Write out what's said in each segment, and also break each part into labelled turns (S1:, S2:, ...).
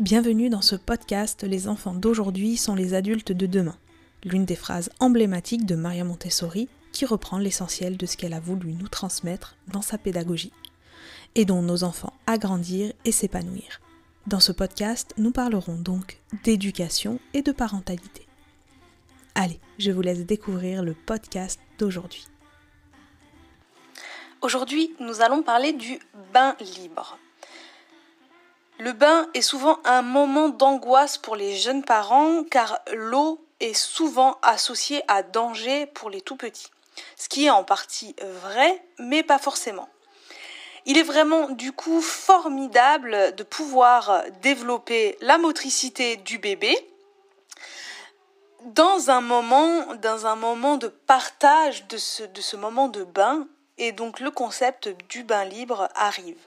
S1: Bienvenue dans ce podcast Les enfants d'aujourd'hui sont les adultes de demain, l'une des phrases emblématiques de Maria Montessori qui reprend l'essentiel de ce qu'elle a voulu nous transmettre dans sa pédagogie. Aidons nos enfants à et s'épanouir. Dans ce podcast, nous parlerons donc d'éducation et de parentalité. Allez, je vous laisse découvrir le podcast d'aujourd'hui.
S2: Aujourd'hui, nous allons parler du bain libre. Le bain est souvent un moment d'angoisse pour les jeunes parents car l'eau est souvent associée à danger pour les tout petits. Ce qui est en partie vrai, mais pas forcément. Il est vraiment du coup formidable de pouvoir développer la motricité du bébé dans un moment, de partage de ce moment de bain et donc le concept du bain libre arrive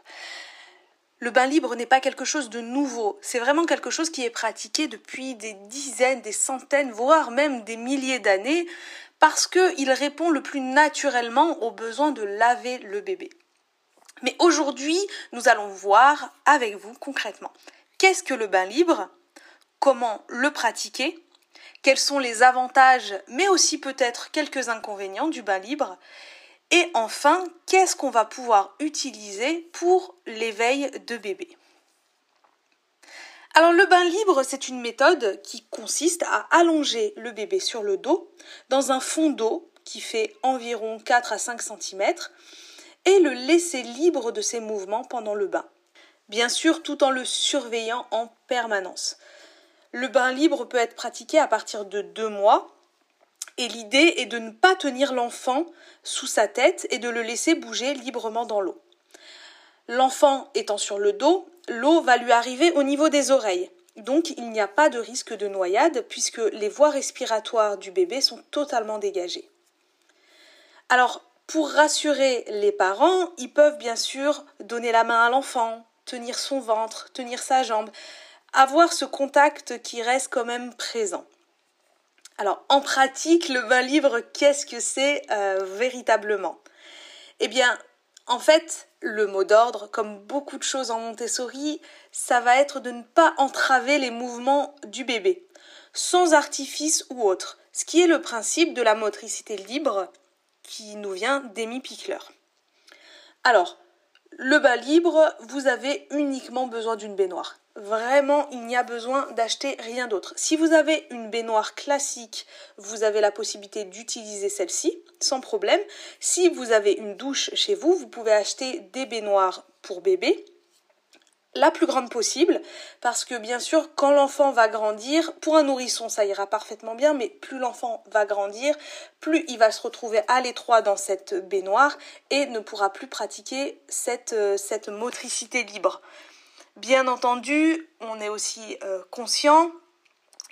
S2: le bain libre n'est pas quelque chose de nouveau, c'est vraiment quelque chose qui est pratiqué depuis des dizaines, des centaines, voire même des milliers d'années, parce qu'il répond le plus naturellement au besoin de laver le bébé. Mais aujourd'hui, nous allons voir avec vous concrètement qu'est-ce que le bain libre, comment le pratiquer, quels sont les avantages, mais aussi peut-être quelques inconvénients du bain libre, et enfin, qu'est-ce qu'on va pouvoir utiliser pour l'éveil de bébé? Alors le bain libre, c'est une méthode qui consiste à allonger le bébé sur le dos dans un fond d'eau qui fait environ 4 à 5 cm et le laisser libre de ses mouvements pendant le bain. Bien sûr, tout en le surveillant en permanence. Le bain libre peut être pratiqué à partir de 2 mois et l'idée est de ne pas tenir l'enfant sous sa tête et de le laisser bouger librement dans l'eau. L'enfant étant sur le dos, l'eau va lui arriver au niveau des oreilles. Donc il n'y a pas de risque de noyade puisque les voies respiratoires du bébé sont totalement dégagées. Alors, pour rassurer les parents, ils peuvent bien sûr donner la main à l'enfant, tenir son ventre, tenir sa jambe, avoir ce contact qui reste quand même présent. Alors en pratique, le bain libre, qu'est-ce que c'est euh, véritablement? Eh bien, en fait, le mot d'ordre, comme beaucoup de choses en Montessori, ça va être de ne pas entraver les mouvements du bébé, sans artifice ou autre, ce qui est le principe de la motricité libre qui nous vient d'Amy Pickler. Alors, le bain libre, vous avez uniquement besoin d'une baignoire. Vraiment, il n'y a besoin d'acheter rien d'autre. Si vous avez une baignoire classique, vous avez la possibilité d'utiliser celle-ci sans problème. Si vous avez une douche chez vous, vous pouvez acheter des baignoires pour bébé la plus grande possible parce que bien sûr quand l'enfant va grandir pour un nourrisson ça ira parfaitement bien mais plus l'enfant va grandir plus il va se retrouver à l'étroit dans cette baignoire et ne pourra plus pratiquer cette, euh, cette motricité libre Bien entendu, on est aussi euh, conscient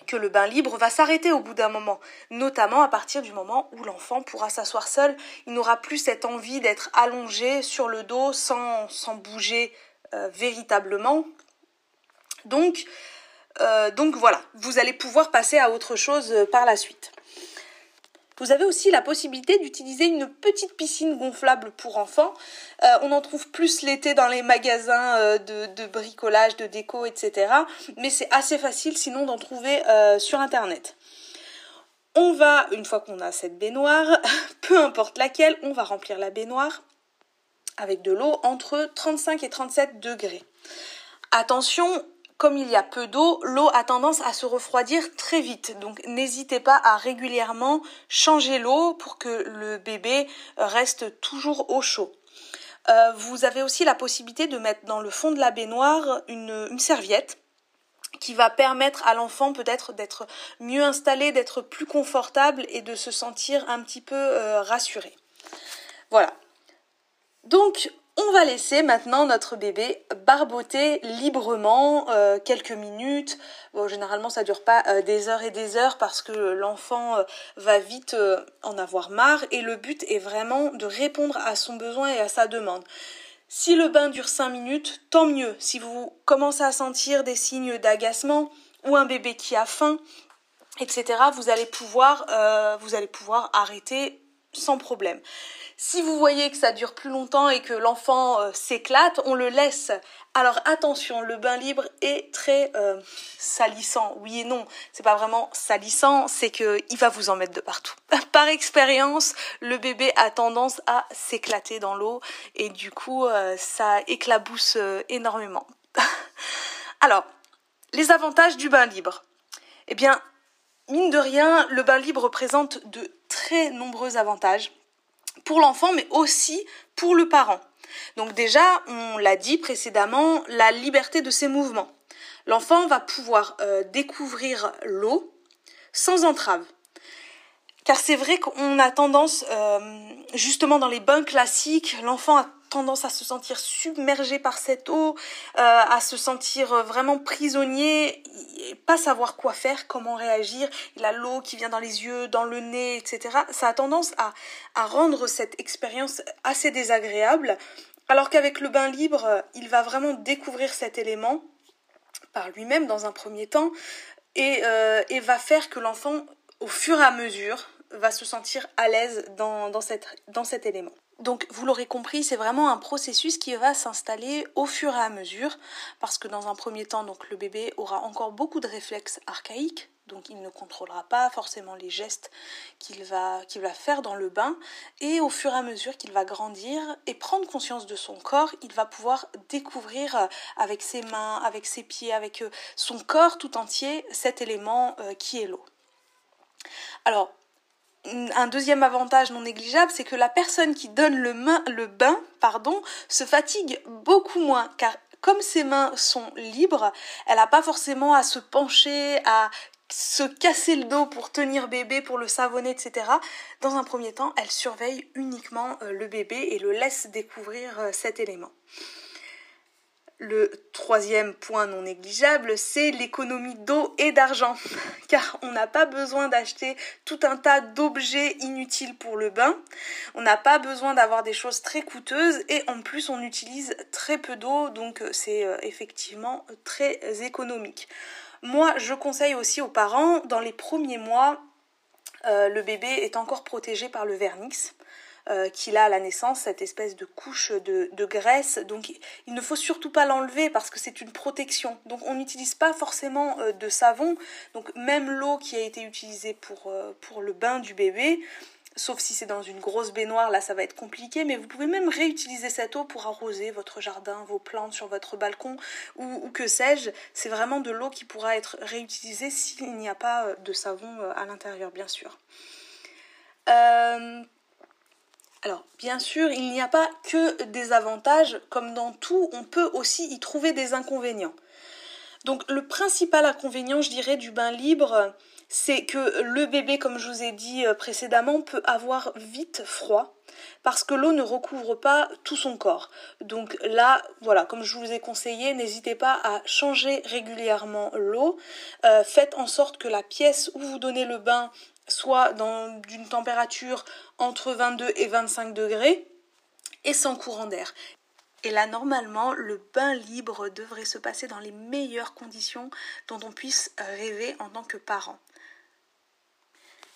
S2: que le bain libre va s'arrêter au bout d'un moment, notamment à partir du moment où l'enfant pourra s'asseoir seul. Il n'aura plus cette envie d'être allongé sur le dos sans, bouger euh, véritablement. Euh, donc voilà, vous allez pouvoir passer à autre chose par la suite. Vous avez aussi la possibilité d'utiliser une petite piscine gonflable pour enfants. Euh, on en trouve plus l'été dans les magasins euh, de, bricolage, de déco, etc. Mais c'est assez facile sinon d'en trouver euh, sur Internet. On va, une fois qu'on a cette baignoire, peu importe laquelle, on va remplir la baignoire avec de l'eau entre 35 et 37 degrés. Attention, comme il y a peu d'eau, l'eau a tendance à se refroidir très vite. Donc n'hésitez pas à régulièrement changer l'eau pour que le bébé reste toujours au chaud. Euh, vous avez aussi la possibilité de mettre dans le fond de la baignoire une, serviette qui va permettre à l'enfant peut-être d'être mieux installé, d'être plus confortable et de se sentir un petit peu euh, rassuré. Voilà. Donc on va laisser maintenant notre bébé barboter librement euh, quelques minutes. Généralement, ça dure pas euh, des heures et des heures parce que l'enfant euh, va vite en avoir marre et le but est vraiment de répondre à son besoin et à sa demande. Si le bain dure 5 minutes, tant mieux. Si vous commencez à sentir des signes d'agacement ou un bébé qui a faim, etc., vous allez pouvoir arrêter sans problème. Si vous voyez que ça dure plus longtemps et que l'enfant euh, s'éclate, on le laisse. Alors attention, le bain libre est très euh, salissant. Oui et non, c'est pas vraiment salissant, c'est que il va vous en mettre de partout. Par expérience, le bébé a tendance à s'éclater dans l'eau et du coup, euh, ça éclabousse énormément. Alors, les avantages du bain libre. Eh bien, mine de rien, le bain libre présente de très nombreux avantages pour l'enfant, mais aussi pour le parent. Donc déjà, on l'a dit précédemment, la liberté de ses mouvements. L'enfant va pouvoir euh, découvrir l'eau sans entrave. Car c'est vrai qu'on a tendance, euh, justement dans les bains classiques, l'enfant a tendance à se sentir submergé par cette eau, euh, à se sentir vraiment prisonnier, et pas savoir quoi faire, comment réagir. Il a l'eau qui vient dans les yeux, dans le nez, etc. Ça a tendance à, rendre cette expérience assez désagréable. Alors qu'avec le bain libre, il va vraiment découvrir cet élément par lui-même dans un premier temps et, euh, va faire que l'enfant, au fur et à mesure, va se sentir à l'aise dans cet élément. Donc vous l'aurez compris, c'est vraiment un processus qui va s'installer au fur et à mesure, parce que dans un premier temps, donc le bébé aura encore beaucoup de réflexes archaïques, donc il ne contrôlera pas forcément les gestes qu'il va, qu'il va faire dans le bain, et au fur et à mesure qu'il va grandir et prendre conscience de son corps, il va pouvoir découvrir euh, avec ses mains, avec ses pieds, avec euh, son corps tout entier cet élément euh, qui est l'eau. Alors, un deuxième avantage non négligeable, c'est que la personne qui donne le, bain se fatigue beaucoup moins, car comme ses mains sont libres, elle n'a pas forcément à se pencher, à se casser le dos pour tenir bébé, pour le savonner, etc. Dans un premier temps, elle surveille uniquement euh, le bébé et le laisse découvrir euh, cet élément. Le troisième point non négligeable, c'est l'économie d'eau et d'argent, car on n'a pas besoin d'acheter tout un tas d'objets inutiles pour le bain, on n'a pas besoin d'avoir des choses très coûteuses et en plus on utilise très peu d'eau, donc euh, c'est euh, effectivement très économique. Moi, je conseille aussi aux parents, dans les premiers mois, euh, le bébé est encore protégé par le vernix. Euh, qu'il a à la naissance, cette espèce de couche de, graisse. Donc il ne faut surtout pas l'enlever parce que c'est une protection. Donc on n'utilise pas forcément euh, de savon. Donc même l'eau qui a été utilisée pour, euh, pour le bain du bébé, sauf si c'est dans une grosse baignoire, là ça va être compliqué, mais vous pouvez même réutiliser cette eau pour arroser votre jardin, vos plantes sur votre balcon ou, que sais-je. C'est vraiment de l'eau qui pourra être réutilisée s'il n'y a pas de savon à l'intérieur, bien sûr. Alors, bien sûr, il n'y a pas que des avantages, comme dans tout, on peut aussi y trouver des inconvénients. Donc, le principal inconvénient, je dirais, du bain libre, c'est que le bébé, comme je vous ai dit euh, précédemment, peut avoir vite froid parce que l'eau ne recouvre pas tout son corps. Donc là, voilà, comme je vous ai conseillé, n'hésitez pas à changer régulièrement l'eau. Euh, faites en sorte que la pièce où vous donnez le bain soit dans d'une température entre 22 et 25 degrés et sans courant d'air. Et là, normalement, le bain libre devrait se passer dans les meilleures conditions dont on puisse rêver en tant que parent.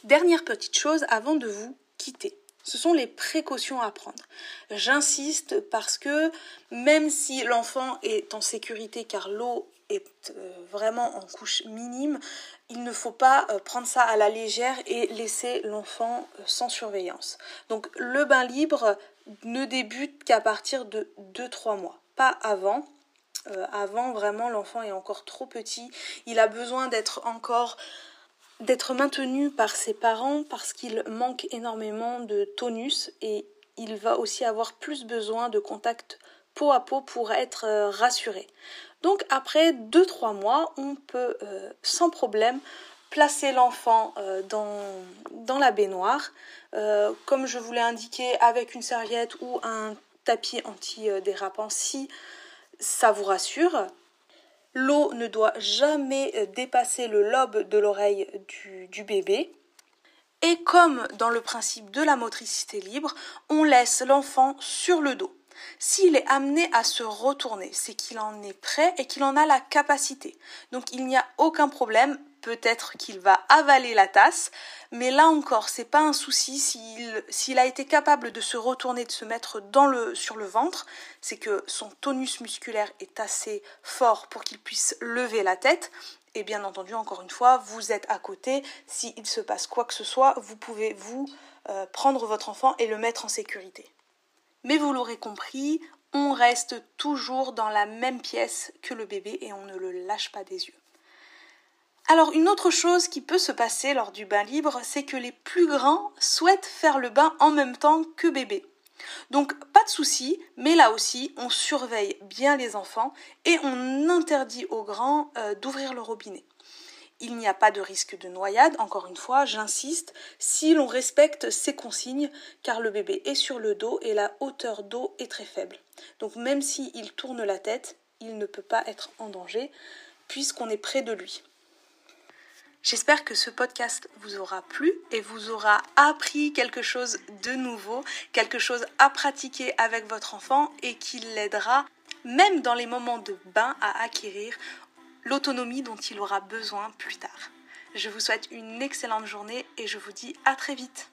S2: Dernière petite chose avant de vous quitter. Ce sont les précautions à prendre. J'insiste parce que même si l'enfant est en sécurité car l'eau est euh, vraiment en couche minime, il ne faut pas euh, prendre ça à la légère et laisser l'enfant euh, sans surveillance. Donc le bain libre ne débute qu'à partir de 2-3 mois, pas avant. avant, vraiment, l'enfant est encore trop petit. Il a besoin d'être encore d'être maintenu par ses parents parce qu'il manque énormément de tonus et il va aussi avoir plus besoin de contact peau à peau pour être rassuré. Donc après 2-3 mois, on peut euh, sans problème placer l'enfant euh, dans, la baignoire, euh, comme je vous l'ai indiqué, avec une serviette ou un tapis anti-dérapant si ça vous rassure. L'eau ne doit jamais dépasser le lobe de l'oreille du bébé. Et comme dans le principe de la motricité libre, on laisse l'enfant sur le dos. S'il est amené à se retourner, c'est qu'il en est prêt et qu'il en a la capacité. Donc il n'y a aucun problème. Peut-être qu'il va avaler la tasse, mais là encore, c'est pas un souci s'il a été capable de se retourner, de se mettre sur le ventre, c'est que son tonus musculaire est assez fort pour qu'il puisse lever la tête. Et bien entendu, encore une fois, vous êtes à côté. S'il se passe quoi que ce soit, vous pouvez vous euh, prendre votre enfant et le mettre en sécurité. Mais vous l'aurez compris, on reste toujours dans la même pièce que le bébé et on ne le lâche pas des yeux. Alors une autre chose qui peut se passer lors du bain libre, c'est que les plus grands souhaitent faire le bain en même temps que bébé. Donc pas de souci, mais là aussi on surveille bien les enfants et on interdit aux grands euh, d'ouvrir le robinet. Il n'y a pas de risque de noyade, encore une fois, j'insiste, si l'on respecte ces consignes, car le bébé est sur le dos et la hauteur d'eau est très faible. Donc même s'il tourne la tête, il ne peut pas être en danger, puisqu'on est près de lui. J'espère que ce podcast vous aura plu et vous aura appris quelque chose de nouveau, quelque chose à pratiquer avec votre enfant et qui l'aidera, même dans les moments de bain, à acquérir l'autonomie dont il aura besoin plus tard. Je vous souhaite une excellente journée et je vous dis à très vite.